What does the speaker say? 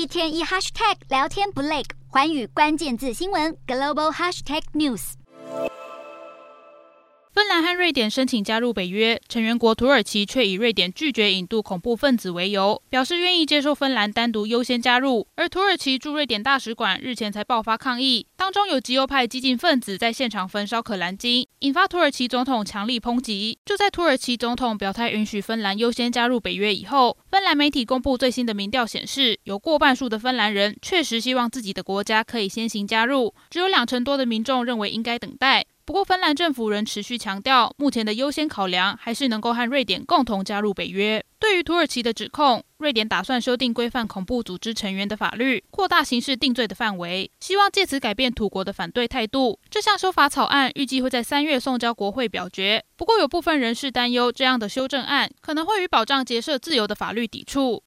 一天一 hashtag 聊天不累，寰宇关键字新闻 global hashtag news。芬兰和瑞典申请加入北约，成员国土耳其却以瑞典拒绝引渡恐怖分子为由，表示愿意接受芬兰单独优先加入。而土耳其驻瑞典大使馆日前才爆发抗议，当中有极右派激进分子在现场焚烧可兰经，引发土耳其总统强力抨击。就在土耳其总统表态允许芬兰优先加入北约以后，芬兰媒体公布最新的民调显示，有过半数的芬兰人确实希望自己的国家可以先行加入，只有两成多的民众认为应该等待。不过，芬兰政府仍持续强调，目前的优先考量还是能够和瑞典共同加入北约。对于土耳其的指控，瑞典打算修订规范恐怖组织成员的法律，扩大刑事定罪的范围，希望借此改变土国的反对态度。这项修法草案预计会在三月送交国会表决。不过，有部分人士担忧，这样的修正案可能会与保障结社自由的法律抵触。